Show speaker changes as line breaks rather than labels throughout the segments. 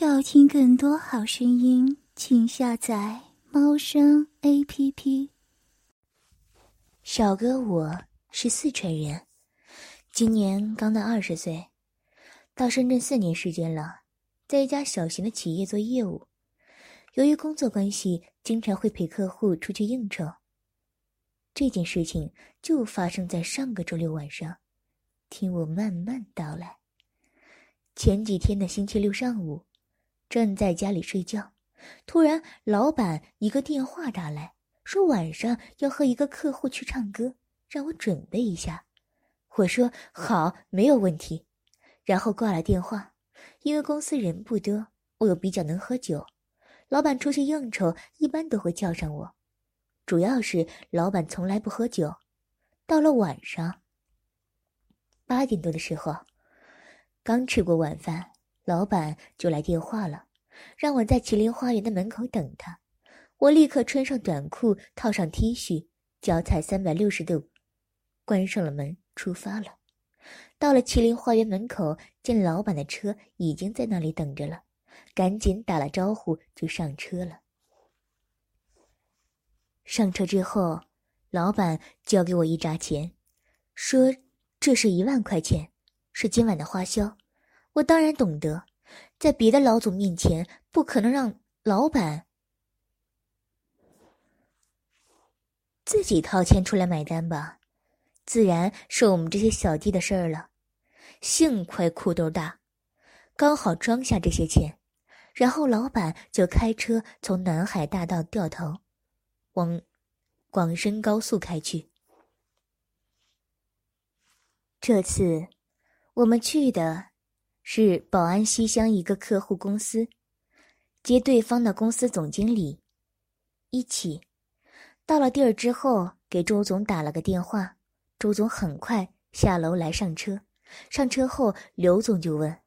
要听更多好声音，请下载猫声 A P P。
小哥，我是四川人，今年刚到二十岁，到深圳四年时间了，在一家小型的企业做业务。由于工作关系，经常会陪客户出去应酬。这件事情就发生在上个周六晚上，听我慢慢道来。前几天的星期六上午。正在家里睡觉，突然老板一个电话打来，说晚上要和一个客户去唱歌，让我准备一下。我说好，没有问题。然后挂了电话。因为公司人不多，我又比较能喝酒，老板出去应酬一般都会叫上我。主要是老板从来不喝酒。到了晚上八点多的时候，刚吃过晚饭。老板就来电话了，让我在麒麟花园的门口等他。我立刻穿上短裤，套上 T 恤，脚踩三百六十度，关上了门，出发了。到了麒麟花园门口，见老板的车已经在那里等着了，赶紧打了招呼就上车了。上车之后，老板交给我一扎钱，说这是一万块钱，是今晚的花销。我当然懂得，在别的老总面前不可能让老板自己掏钱出来买单吧，自然是我们这些小弟的事儿了。幸亏裤兜大，刚好装下这些钱，然后老板就开车从南海大道掉头，往广深高速开去。这次我们去的。是宝安西乡一个客户公司，接对方的公司总经理，一起到了地儿之后，给周总打了个电话。周总很快下楼来上车，上车后刘总就问：“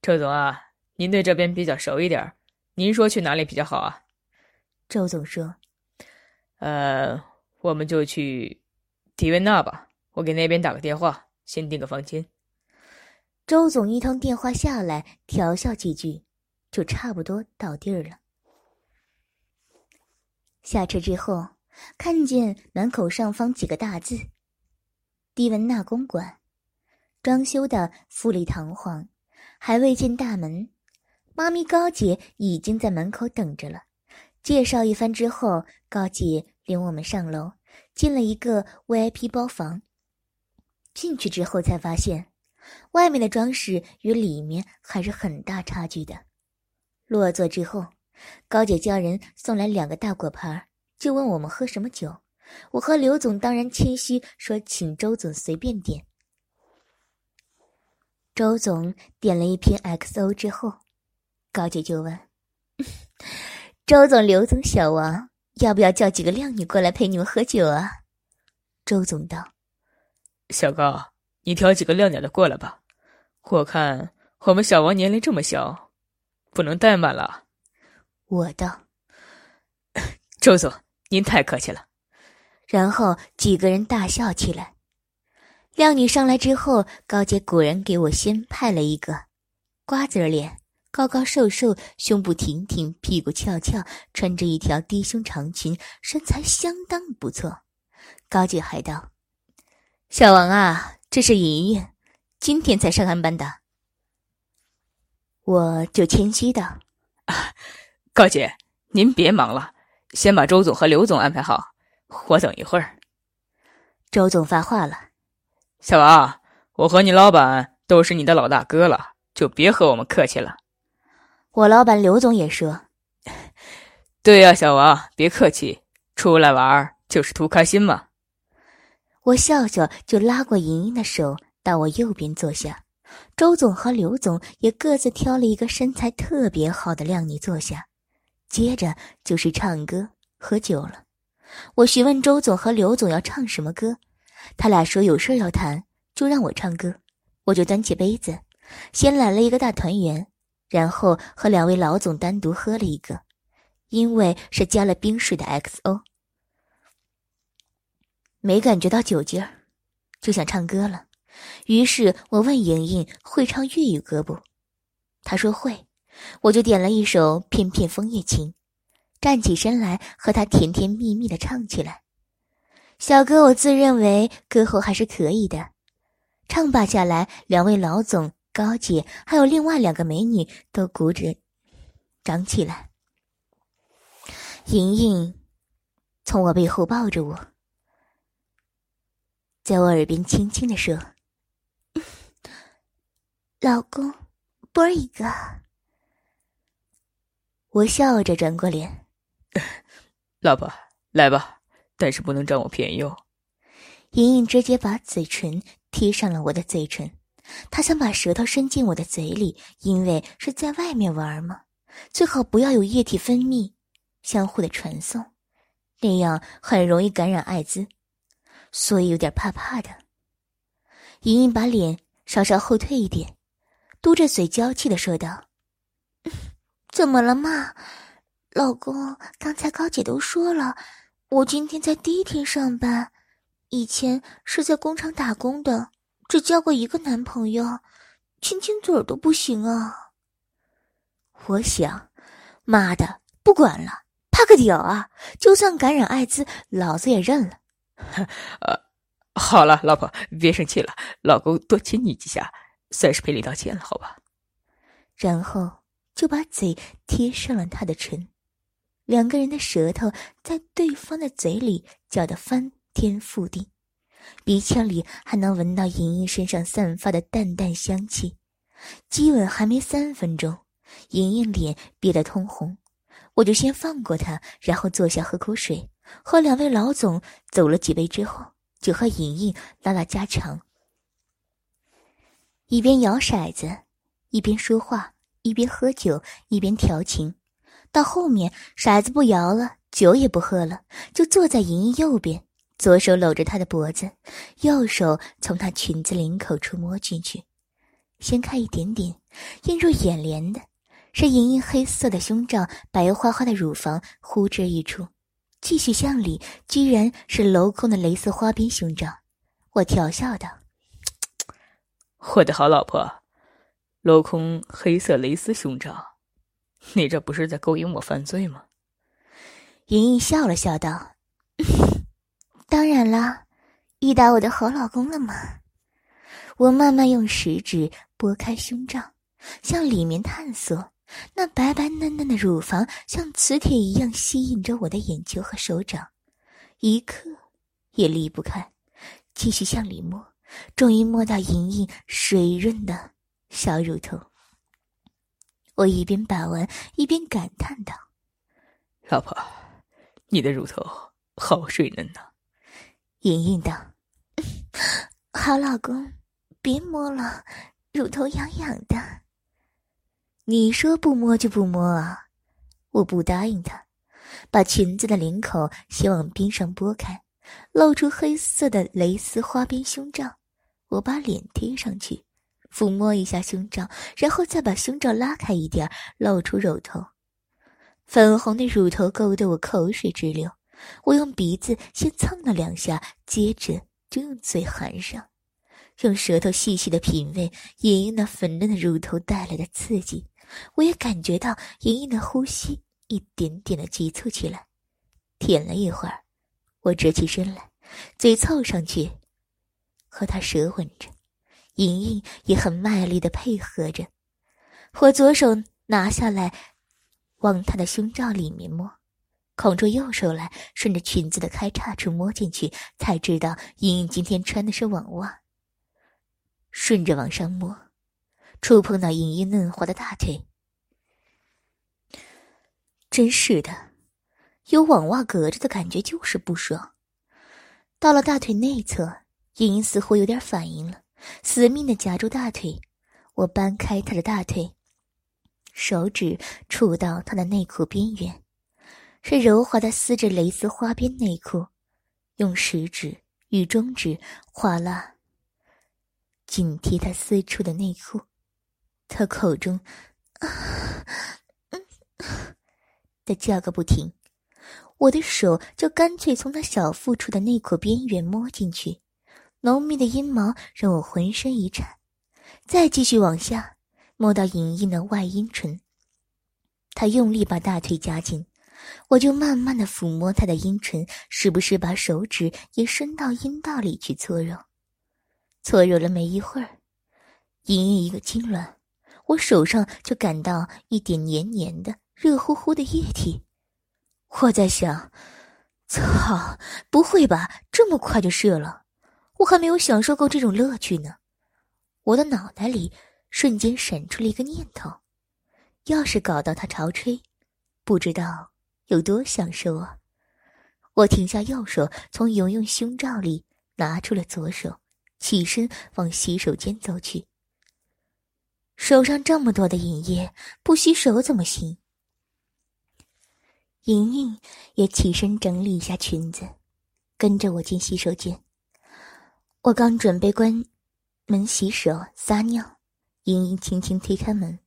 周总啊，您对这边比较熟一点，您说去哪里比较好啊？”
周总说：“
呃，我们就去迪维纳吧，我给那边打个电话，先订个房间。”
周总一通电话下来，调笑几句，就差不多到地儿了。下车之后，看见门口上方几个大字：“迪文纳公馆”，装修的富丽堂皇。还未进大门，妈咪高姐已经在门口等着了。介绍一番之后，高姐领我们上楼，进了一个 VIP 包房。进去之后才发现。外面的装饰与里面还是很大差距的。落座之后，高姐叫人送来两个大果盘，就问我们喝什么酒。我和刘总当然谦虚说，请周总随便点。周总点了一瓶 XO 之后，高姐就问：“ 周总、刘总、小王，要不要叫几个靓女过来陪你们喝酒啊？”周总道：“
小高。”你挑几个靓点的过来吧，我看我们小王年龄这么小，不能怠慢了。
我道：“
周总，您太客气了。”
然后几个人大笑起来。靓女上来之后，高姐果然给我先派了一个瓜子脸，高高瘦瘦，胸部挺挺，屁股翘翘，穿着一条低胸长裙，身材相当不错。高姐还道：“小王啊。”这是莹莹，今天才上安班的。我就谦虚道：“
啊，高姐，您别忙了，先把周总和刘总安排好，我等一会儿。”
周总发话了：“
小王，我和你老板都是你的老大哥了，就别和我们客气了。”
我老板刘总也说：“
对呀，小王，别客气，出来玩就是图开心嘛。”
我笑笑，就拉过莹莹的手，到我右边坐下。周总和刘总也各自挑了一个身材特别好的靓女坐下。接着就是唱歌、喝酒了。我询问周总和刘总要唱什么歌，他俩说有事要谈，就让我唱歌。我就端起杯子，先来了一个大团圆，然后和两位老总单独喝了一个，因为是加了冰水的 XO。没感觉到酒劲儿，就想唱歌了。于是我问莹莹会唱粤语歌不？她说会，我就点了一首《片片枫叶情》，站起身来和她甜甜蜜蜜的唱起来。小哥，我自认为歌喉还是可以的。唱罢下来，两位老总、高姐还有另外两个美女都鼓着长起来。莹莹从我背后抱着我，在我耳边轻轻的说：“
老公，啵一个。”
我笑着转过脸：“
老婆，来吧，但是不能占我便宜哦。”
莹莹直接把嘴唇。贴上了我的嘴唇，她想把舌头伸进我的嘴里，因为是在外面玩嘛，最好不要有液体分泌，相互的传送，那样很容易感染艾滋，所以有点怕怕的。莹莹把脸稍稍后退一点，嘟着嘴娇气的说道：“
怎么了嘛，老公？刚才高姐都说了，我今天在第一天上班。”以前是在工厂打工的，只交过一个男朋友，亲亲嘴都不行啊！
我想，妈的，不管了，怕个屌啊！就算感染艾滋，老子也认了。
呃，好了，老婆，别生气了，老公多亲你几下，算是赔礼道歉了，好吧？
然后就把嘴贴上了他的唇，两个人的舌头在对方的嘴里搅得翻。天覆地，鼻腔里还能闻到莹莹身上散发的淡淡香气。激吻还没三分钟，莹莹脸憋得通红，我就先放过她，然后坐下喝口水。和两位老总走了几杯之后，就和莹莹拉拉家常，一边摇骰子，一边说话，一边喝酒，一边调情。到后面骰子不摇了，酒也不喝了，就坐在莹莹右边。左手搂着她的脖子，右手从她裙子领口处摸进去，掀开一点点，映入眼帘的是莹莹黑色的胸罩，白花花的乳房呼之欲出。继续向里，居然是镂空的蕾丝花边胸罩。我调笑道：“
我的好老婆，镂空黑色蕾丝胸罩，你这不是在勾引我犯罪吗？”
莹莹笑了笑道。
当然啦，遇到我的好老公了吗！
我慢慢用食指拨开胸罩，向里面探索。那白白嫩嫩的乳房像磁铁一样吸引着我的眼球和手掌，一刻也离不开。继续向里摸，终于摸到莹莹水润的小乳头。我一边把玩，一边感叹道：“
老婆，你的乳头好水嫩呐！”
莹莹道：“
好老公，别摸了，乳头痒痒的。”
你说不摸就不摸啊！我不答应他，把裙子的领口先往边上拨开，露出黑色的蕾丝花边胸罩。我把脸贴上去，抚摸一下胸罩，然后再把胸罩拉开一点，露出乳头。粉红的乳头勾得我口水直流。我用鼻子先蹭了两下，接着就用嘴含上，用舌头细细的品味莹莹那粉嫩的乳头带来的刺激。我也感觉到莹莹的呼吸一点点的急促起来。舔了一会儿，我折起身来，嘴凑上去，和她舌吻着。莹莹也很卖力的配合着。我左手拿下来，往她的胸罩里面摸。空出右手来，顺着裙子的开叉处摸进去，才知道莹莹今天穿的是网袜。顺着往上摸，触碰到莹莹嫩滑的大腿。真是的，有网袜隔着的感觉就是不爽。到了大腿内侧，莹莹似乎有点反应了，死命的夹住大腿。我搬开她的大腿，手指触到她的内裤边缘。是柔滑的丝质蕾丝花边内裤，用食指与中指划拉，紧贴他私处的内裤。他口中啊，的叫个不停。我的手就干脆从他小腹处的内裤边缘摸进去，浓密的阴毛让我浑身一颤。再继续往下，摸到莹莹的外阴唇，他用力把大腿夹紧，我就慢慢的抚摸他的阴唇，时不时把手指也伸到阴道里去搓揉。搓揉了没一会儿，莹莹一个痉挛，我手上就感到一点黏黏的、热乎乎的液体。我在想，操，不会吧，这么快就射了？我还没有享受过这种乐趣呢。我的脑袋里瞬间闪出了一个念头：要是搞到他潮吹，不知道有多享受啊！我停下右手，从莹莹胸罩里拿出了左手。起身往洗手间走去。手上这么多的银液，不洗手怎么行？莹莹也起身整理一下裙子，跟着我进洗手间。我刚准备关门洗手撒尿，莹莹轻轻推开门，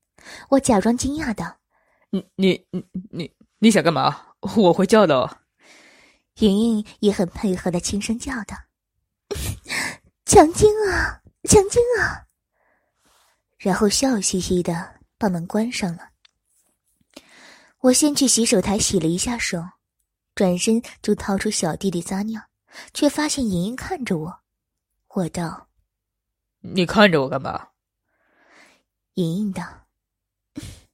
我假装惊讶道：“
你你你你你想干嘛？我会叫的。”
莹莹也很配合的轻声叫道。强奸啊，强奸啊！然后笑嘻嘻的把门关上了。我先去洗手台洗了一下手，转身就掏出小弟弟撒尿，却发现莹莹看着我。我道：“
你看着我干嘛？”
莹莹道：“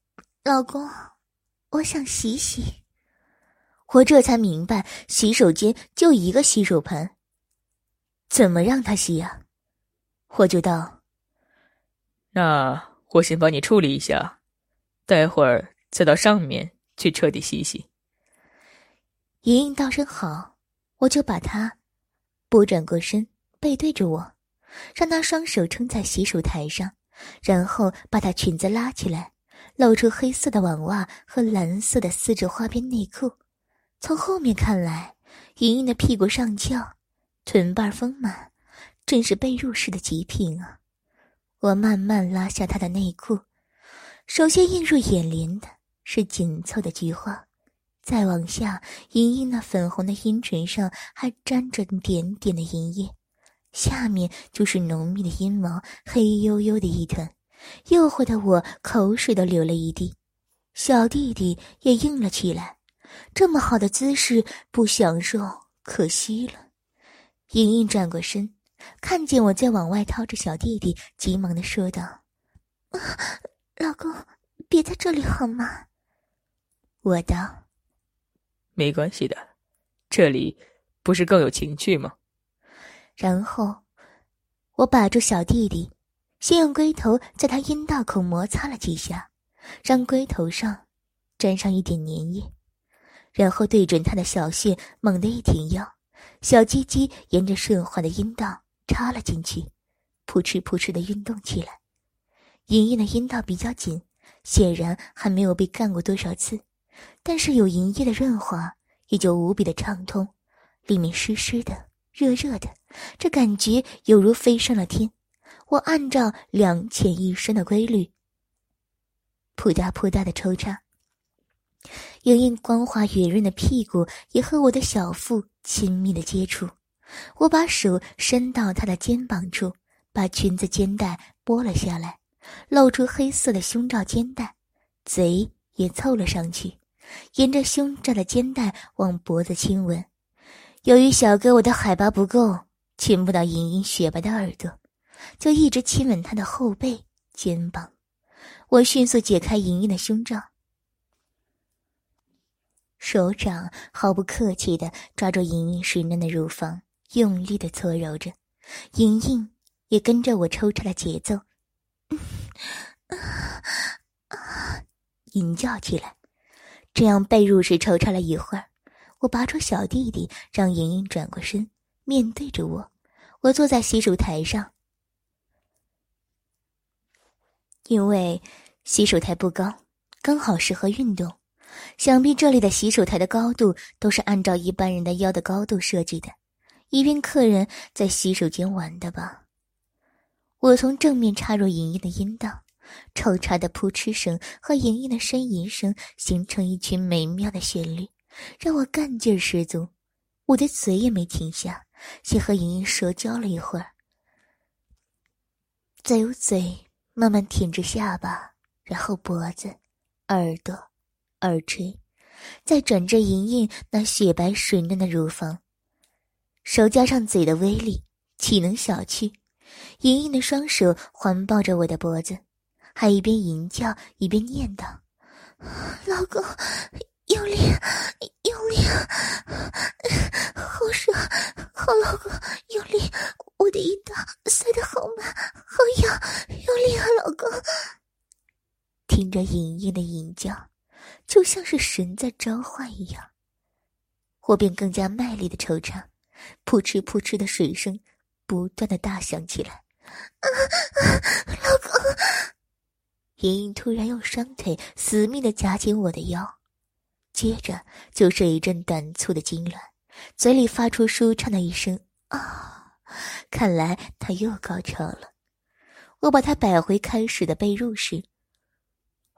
老公，我想洗洗。”
我这才明白，洗手间就一个洗手盆。怎么让他洗呀？我就道：“
那我先帮你处理一下，待会儿再到上面去彻底洗洗。”
莹莹道声好，我就把她拨转过身，背对着我，让她双手撑在洗手台上，然后把她裙子拉起来，露出黑色的网袜和蓝色的丝质花边内裤。从后面看来，莹莹的屁股上翘。臀瓣丰满，真是被入式的极品啊！我慢慢拉下他的内裤，首先映入眼帘的是紧凑的菊花，再往下，莹莹那粉红的阴唇上还沾着点点的银液，下面就是浓密的阴毛，黑黝黝的一团，诱惑的我口水都流了一地。小弟弟也硬了起来，这么好的姿势不享受可惜了。莹莹转过身，看见我在往外掏着小弟弟，急忙的说道：“啊
老公，别在这里好吗？”
我道：“
没关系的，这里不是更有情趣吗？”
然后，我把住小弟弟，先用龟头在他阴道口摩擦了几下，让龟头上沾上一点粘液，然后对准他的小穴猛地一挺腰。小鸡鸡沿着顺滑的阴道插了进去，扑哧扑哧的运动起来。莹莹的阴道比较紧，显然还没有被干过多少次，但是有莹液的润滑，也就无比的畅通。里面湿湿的、热热的，这感觉犹如飞上了天。我按照两浅一深的规律，扑嗒扑嗒的抽插。莹莹光滑圆润的屁股也和我的小腹。亲密的接触，我把手伸到她的肩膀处，把裙子肩带拨了下来，露出黑色的胸罩肩带，嘴也凑了上去，沿着胸罩的肩带往脖子亲吻。由于小哥我的海拔不够，亲不到莹莹雪白的耳朵，就一直亲吻她的后背、肩膀。我迅速解开莹莹的胸罩。手掌毫不客气的抓住莹莹水嫩的乳房，用力的搓揉着，莹莹也跟着我抽插了节奏，啊吟叫起来。这样被入式抽插了一会儿，我拔出小弟弟，让莹莹转过身，面对着我。我坐在洗手台上，因为洗手台不高，刚好适合运动。想必这里的洗手台的高度都是按照一般人的腰的高度设计的，以便客人在洗手间玩的吧。我从正面插入莹莹的阴道，抽插的扑哧声和莹莹的呻吟声形成一群美妙的旋律，让我干劲十足。我的嘴也没停下，先和莹莹舌交了一会儿，再用嘴慢慢舔着下巴，然后脖子、耳朵。耳垂，再转着莹莹那雪白水嫩的乳房，手加上嘴的威力，岂能小觑？莹莹的双手环抱着我的脖子，还一边吟叫一边念叨：“
老公，用力，用力，好爽，好老公，用力，我的阴道塞得好满，好痒，用力啊，老公！”
听着莹莹的吟叫，就像是神在召唤一样，我便更加卖力的抽插，扑哧扑哧的水声。不断的大响起来，
老公，
莹莹突然用双腿死命的夹紧我的腰，接着就是一阵短促的痉挛，嘴里发出舒畅的一声啊！看来她又高潮了。我把她摆回开始的被褥时，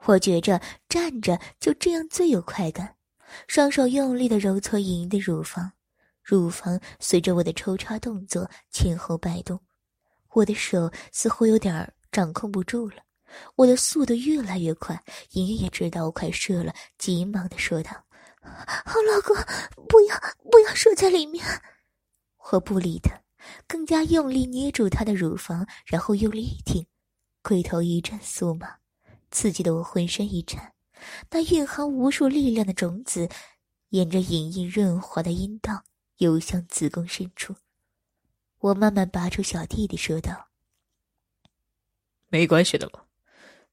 我觉着站着就这样最有快感，双手用力的揉搓莹莹的乳房。乳房随着我的抽插动作前后摆动，我的手似乎有点掌控不住了。我的速度越来越快，莹莹也知道我快射了，急忙的说道：“
好，老公，不要不要射在里面。”
我不理他，更加用力捏住他的乳房，然后用力一挺，龟头一阵酥麻，刺激的我浑身一颤。那蕴含无数力量的种子，沿着莹莹润滑的阴道。游向子宫深处，我慢慢拔出小弟弟，说道：“
没关系的嘛，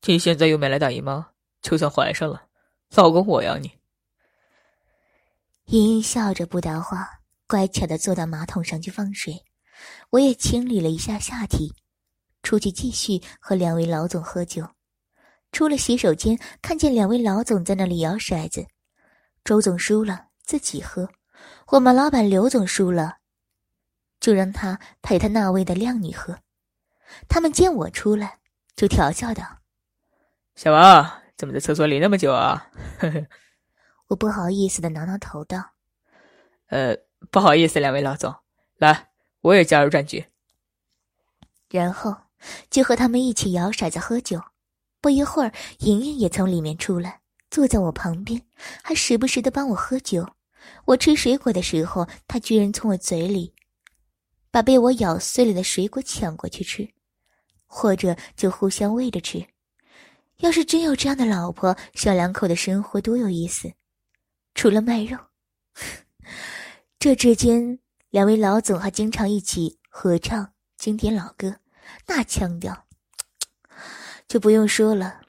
你现在又没来大姨妈，就算怀上了，老公我养你。”
莹莹笑着不答话，乖巧的坐到马桶上去放水。我也清理了一下下体，出去继续和两位老总喝酒。出了洗手间，看见两位老总在那里摇骰子，周总输了，自己喝。我们老板刘总输了，就让他陪他那位的靓女喝。他们见我出来，就调笑道：“
小王怎么在厕所里那么久啊？”
我不好意思的挠挠头道：“
呃，不好意思，两位老总，来，我也加入战局。”
然后就和他们一起摇骰子喝酒。不一会儿，莹莹也从里面出来，坐在我旁边，还时不时的帮我喝酒。我吃水果的时候，他居然从我嘴里把被我咬碎了的水果抢过去吃，或者就互相喂着吃。要是真有这样的老婆，小两口的生活多有意思！除了卖肉，这之间两位老总还经常一起合唱经典老歌，那腔调就不用说了。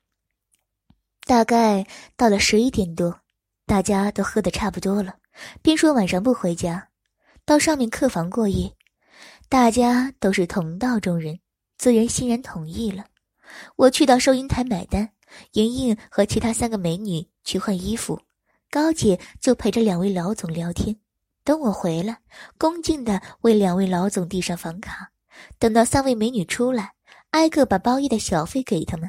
大概到了十一点多，大家都喝的差不多了。边说晚上不回家，到上面客房过夜。大家都是同道中人，自然欣然同意了。我去到收银台买单，莹莹和其他三个美女去换衣服，高姐就陪着两位老总聊天。等我回来，恭敬地为两位老总递上房卡。等到三位美女出来，挨个把包夜的小费给他们，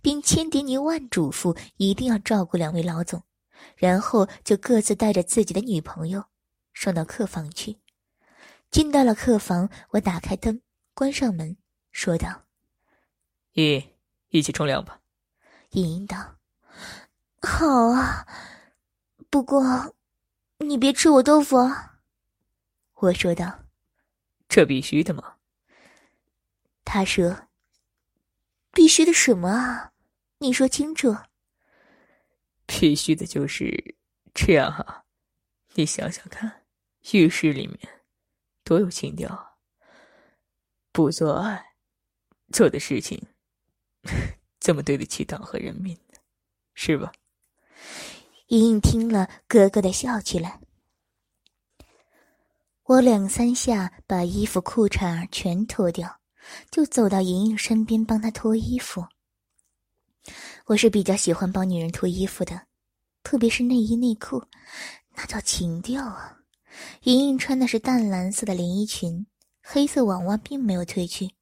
并千叮咛万嘱咐，一定要照顾两位老总。然后就各自带着自己的女朋友，上到客房去。进到了客房，我打开灯，关上门，说道：“
咦，一起冲凉吧。”
莹莹道：“
好啊，不过你别吃我豆腐。”
我说道：“
这必须的嘛。”
他说：“
必须的什么啊？你说清楚。”
必须的就是这样哈，你想想看，浴室里面多有情调啊！不做爱做的事情，怎么对得起党和人民呢？是吧？
莹莹听了，咯咯的笑起来。我两三下把衣服裤衩全脱掉，就走到莹莹身边帮她脱衣服。我是比较喜欢帮女人脱衣服的，特别是内衣内裤，那叫情调啊！莹莹穿的是淡蓝色的连衣裙，黑色网袜并没有褪去，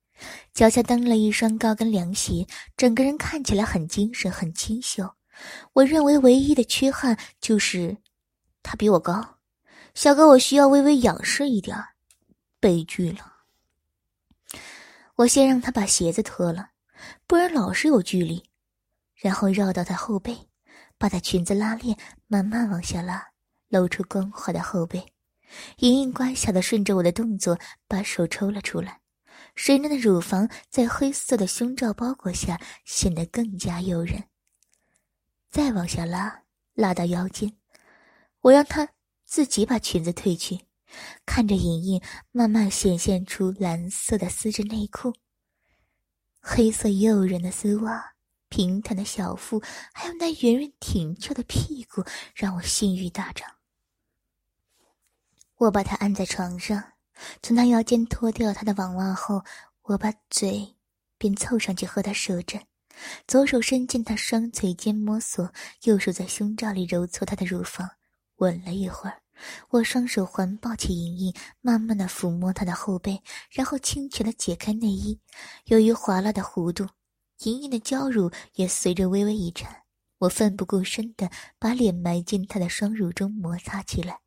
脚下蹬了一双高跟凉鞋，整个人看起来很精神、很清秀。我认为唯一的缺憾就是她比我高，小哥我需要微微仰视一点悲剧了。我先让她把鞋子脱了，不然老是有距离。然后绕到他后背，把她裙子拉链慢慢往下拉，露出光滑的后背。莹莹乖巧的顺着我的动作，把手抽了出来，水嫩的乳房在黑色的胸罩包裹下显得更加诱人。再往下拉，拉到腰间，我让她自己把裙子褪去，看着莹莹慢慢显现出蓝色的丝质内裤，黑色诱人的丝袜，平坦的小腹，还有那圆润挺翘的屁股，让我性欲大涨。我把她按在床上，从她腰间脱掉她的网袜后，我把嘴便凑上去和她舌战，左手伸进她双腿间摸索，右手在胸罩里揉搓她的乳房，吻了一会儿，我双手环抱起莹莹，慢慢的抚摸她的后背，然后轻巧的解开内衣。由于滑落的弧度，莹莹的娇乳也随着微微一颤，我奋不顾身的把脸埋进她的双乳中摩擦起来。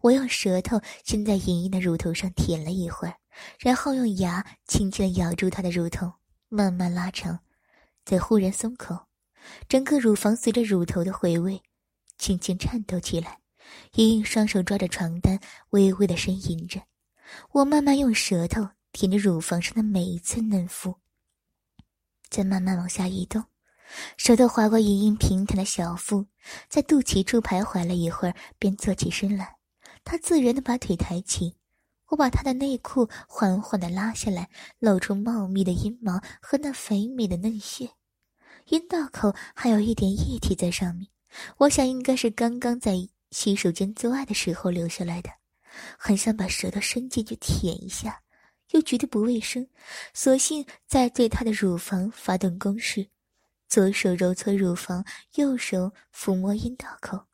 我用舌头先在莹莹的乳头上舔了一会儿，然后用牙轻轻地咬住她的乳头，慢慢拉长，再忽然松口，整个乳房随着乳头的回味，轻轻颤抖起来。莹莹双手抓着床单，微微的呻吟着。我慢慢用舌头舔着乳房上的每一寸嫩肤，再慢慢往下移动，舌头划过莹莹平坦的小腹，在肚脐处徘徊了一会儿，便坐起身来。他自然的把腿抬起，我把他的内裤缓缓的拉下来，露出茂密的阴毛和那肥美的嫩穴，阴道口还有一点液体在上面，我想应该是刚刚在洗手间做爱的时候留下来的，很想把舌头伸进去舔一下，又觉得不卫生，索性在对他的乳房发动攻势，左手揉搓乳房，右手抚摸阴道口。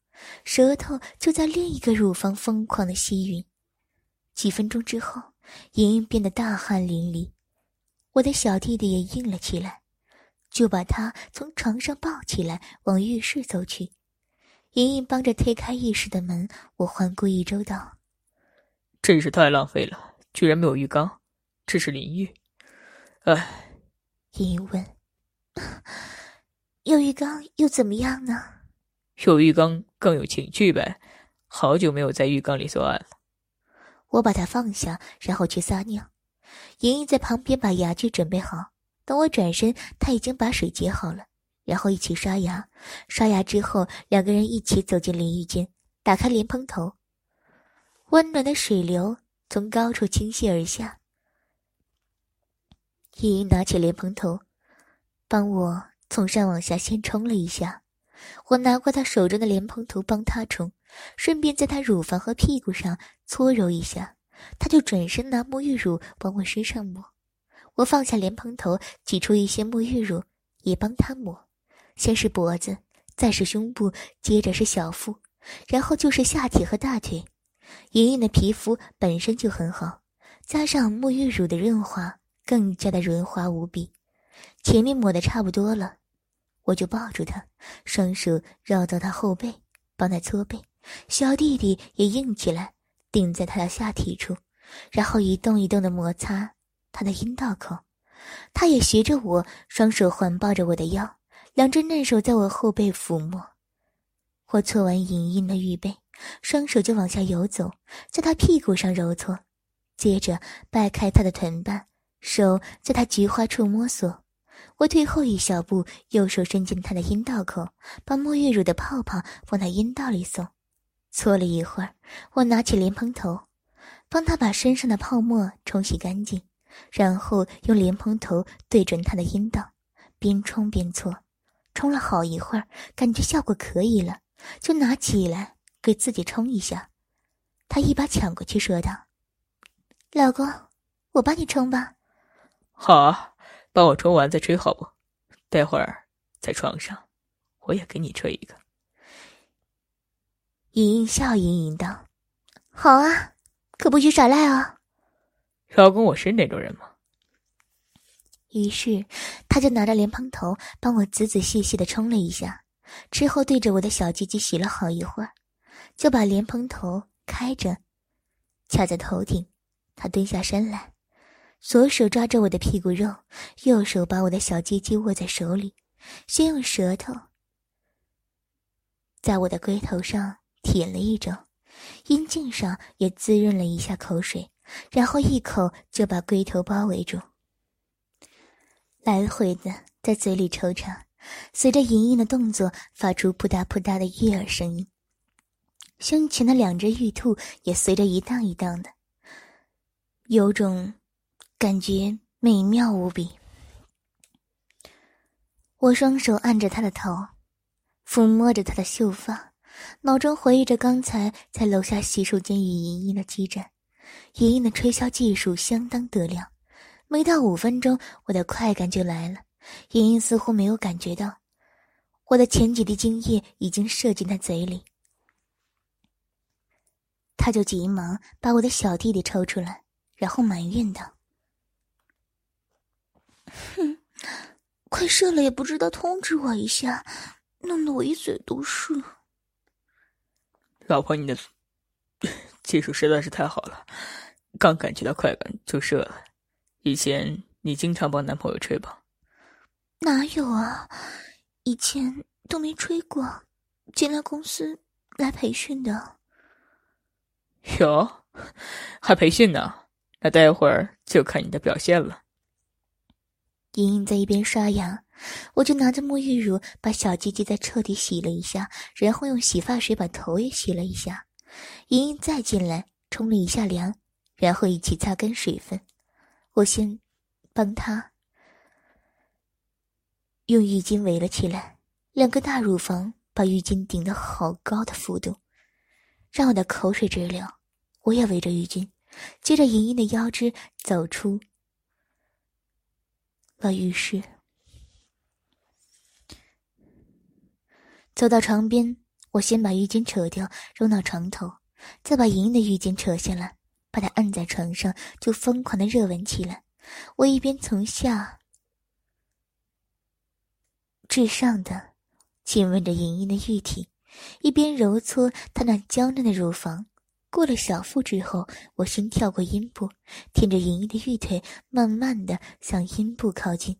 舌头就在另一个乳房疯狂的吸吮，几分钟之后，莹莹变得大汗淋漓，我的小弟弟也硬了起来，就把他从床上抱起来往浴室走去。莹莹帮着推开浴室的门，我环顾一周道：“
真是太浪费了，居然没有浴缸，这是淋浴。”哎，
莹莹问：“有浴缸又怎么样呢？”
有浴缸更有情趣呗，好久没有在浴缸里做爱了。
我把它放下，然后去撒尿。莹莹在旁边把牙具准备好。等我转身，她已经把水接好了，然后一起刷牙。刷牙之后，两个人一起走进淋浴间，打开莲蓬头，温暖的水流从高处倾泻而下。莹莹拿起莲蓬头，帮我从上往下先冲了一下。我拿过他手中的莲蓬头帮他冲，顺便在他乳房和屁股上搓揉一下。他就转身拿沐浴乳往我身上抹。我放下莲蓬头，挤出一些沐浴乳，也帮他抹。先是脖子，再是胸部，接着是小腹，然后就是下体和大腿。莹莹的皮肤本身就很好，加上沐浴乳的润滑，更加的润滑无比。前面抹的差不多了。我就抱住他，双手绕到他后背，帮他搓背。小弟弟也硬起来，顶在他的下体处，然后一动一动的摩擦他的阴道口。他也学着我，双手环抱着我的腰，两只嫩手在我后背抚摸。我搓完莹莹的玉背，双手就往下游走，在他屁股上揉搓，接着掰开他的臀瓣，手在他菊花处摸索。我退后一小步，右手伸进他的阴道口，把沐浴乳的泡泡往他阴道里送。搓了一会儿，我拿起莲蓬头，帮他把身上的泡沫冲洗干净，然后用莲蓬头对准他的阴道，边冲边搓。冲了好一会儿，感觉效果可以了，就拿起来给自己冲一下。他一把抢过去，说道：“老公，我帮你冲吧。”
好啊。帮我冲完再吹好不？待会儿在床上，我也给你吹一个。
莹莹笑盈盈道：“好啊，可不许耍赖哦！”
老公，我是那种人吗？
于是，他就拿着莲蓬头帮我仔仔细细的冲了一下，之后对着我的小鸡鸡洗了好一会儿，就把莲蓬头开着，卡在头顶。他蹲下身来。左手抓着我的屁股肉，右手把我的小鸡鸡握在手里，先用舌头在我的龟头上舔了一周，阴茎上也滋润了一下口水，然后一口就把龟头包围住，来回的在嘴里抽插，随着莹莹的动作发出扑嗒扑嗒的悦耳声音，胸前的两只玉兔也随着一荡一荡的，有种感觉美妙无比。我双手按着他的头，抚摸着他的秀发，脑中回忆着刚才在楼下洗手间与莹莹的激战。莹莹的吹箫技术相当得亮，没到五分钟，我的快感就来了。莹莹似乎没有感觉到，我的前几滴精液已经射进她嘴里，他就急忙把我的小弟弟抽出来，然后埋怨道：“
哼。”快射了也不知道通知我一下，弄得我一嘴都是。
老婆，你的技术实在是太好了，刚感觉到快感就射了。以前你经常帮男朋友吹吧？
哪有啊，以前都没吹过，进来公司来培训的。
哟，还培训呢？那待会儿就看你的表现了。
莹莹在一边刷牙，我就拿着沐浴乳把小鸡鸡再彻底洗了一下，然后用洗发水把头也洗了一下。莹莹再进来冲了一下凉，然后一起擦干水分。我先帮她用浴巾围了起来，两个大乳房把浴巾顶得好高的幅度，让我的口水直流。我也围着浴巾，接着莹莹的腰肢走出。了浴室，走到床边，我先把浴巾扯掉，扔到床头，再把莹莹的浴巾扯下来，把她按在床上，就疯狂的热吻起来。我一边从下至上的亲吻着莹莹的玉体，一边揉搓她那娇嫩的乳房。过了小腹之后，我先跳过阴部，舔着莹莹的玉腿，慢慢的向阴部靠近，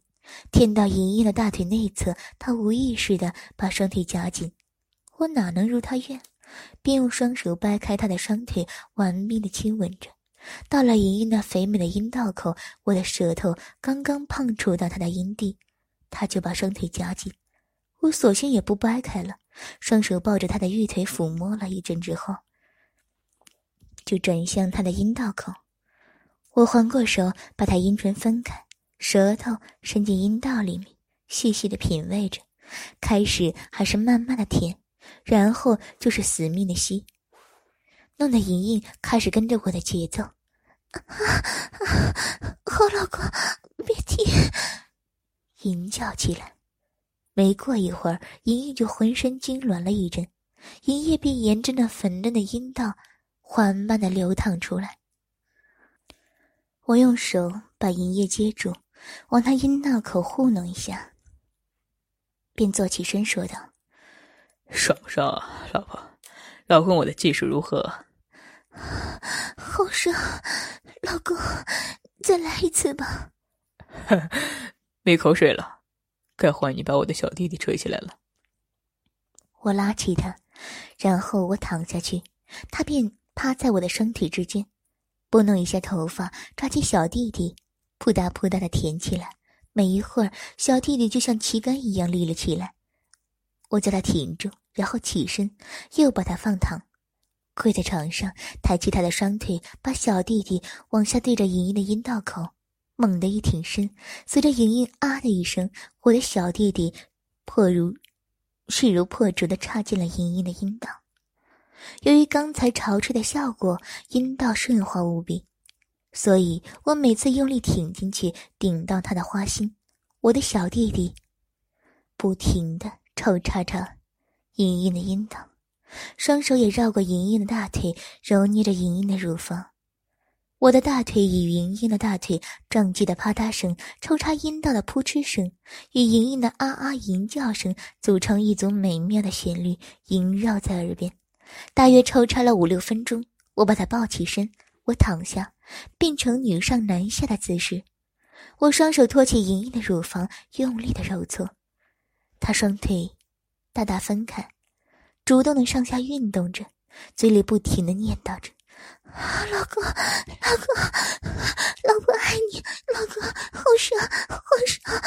舔到莹莹的大腿内侧，她无意识的把双腿夹紧，我哪能如她愿，便用双手掰开她的双腿，玩命的亲吻着。到了莹莹那肥美的阴道口，我的舌头刚刚碰触到她的阴蒂，她就把双腿夹紧，我索性也不掰开了，双手抱着她的玉腿抚摸了一阵之后。就转向他的阴道口，我环过手，把他阴唇分开，舌头伸进阴道里面，细细的品味着。开始还是慢慢的舔，然后就是死命的吸，弄得莹莹开始跟着我的节奏。
好老公，别停！
淫叫起来。没过一会儿，莹莹就浑身痉挛了一阵，银液便沿着那粉嫩的阴道。缓慢的流淌出来。我用手把银叶接住，往他阴道口糊弄一下，便坐起身说道：“
爽不爽啊，老婆？老公，我的技术如何？”“
好爽，老公，再来一次吧。”“
没口水了，该换你把我的小弟弟吹起来了。”
我拉起他，然后我躺下去，他便。趴在我的双腿之间，拨弄一下头发，抓起小弟弟，扑嗒扑嗒的舔起来。没一会儿，小弟弟就像旗杆一样立了起来。我叫他挺住，然后起身，又把他放躺，跪在床上，抬起他的双腿，把小弟弟往下对着莹莹的阴道口，猛地一挺身，随着莹莹啊的一声，我的小弟弟破如势如破竹的插进了莹莹的阴道。由于刚才潮吹的效果，阴道顺滑无比，所以我每次用力挺进去，顶到他的花心，我的小弟弟不停的抽插着莹莹的阴道，双手也绕过莹莹的大腿，揉捏着莹莹的乳房。我的大腿与莹莹的大腿撞击的啪嗒声，抽插阴道的扑哧声，与莹莹的啊啊吟叫声组成一组美妙的旋律，萦绕在耳边。大约抽插了五六分钟，我把他抱起身，我躺下，变成女上男下的姿势。我双手托起莹莹的乳房，用力的揉搓。她双腿大大分开，主动的上下运动着，嘴里不停的念叨着：“
老公，老公，老婆爱你，老公，好爽，好爽。”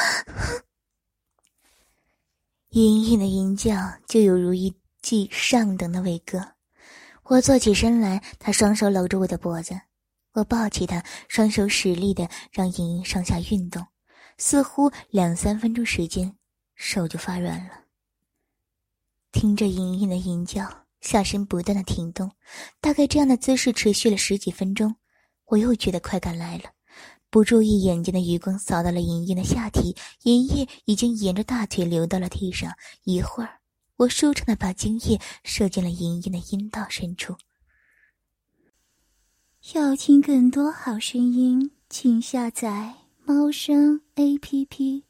莹莹的吟叫就有如一记上等的伟哥。我坐起身来，他双手搂着我的脖子，我抱起他，双手使力的让莹莹上下运动，似乎两三分钟时间，手就发软了。听着莹莹的吟叫，下身不断的停动，大概这样的姿势持续了十几分钟，我又觉得快感来了。不注意，眼睛的余光扫到了莹莹的下体，莹莹已经沿着大腿流到了地上。一会儿，我舒畅的把精液射进了莹莹的阴道深处。
要听更多好声音，请下载猫声 A P P。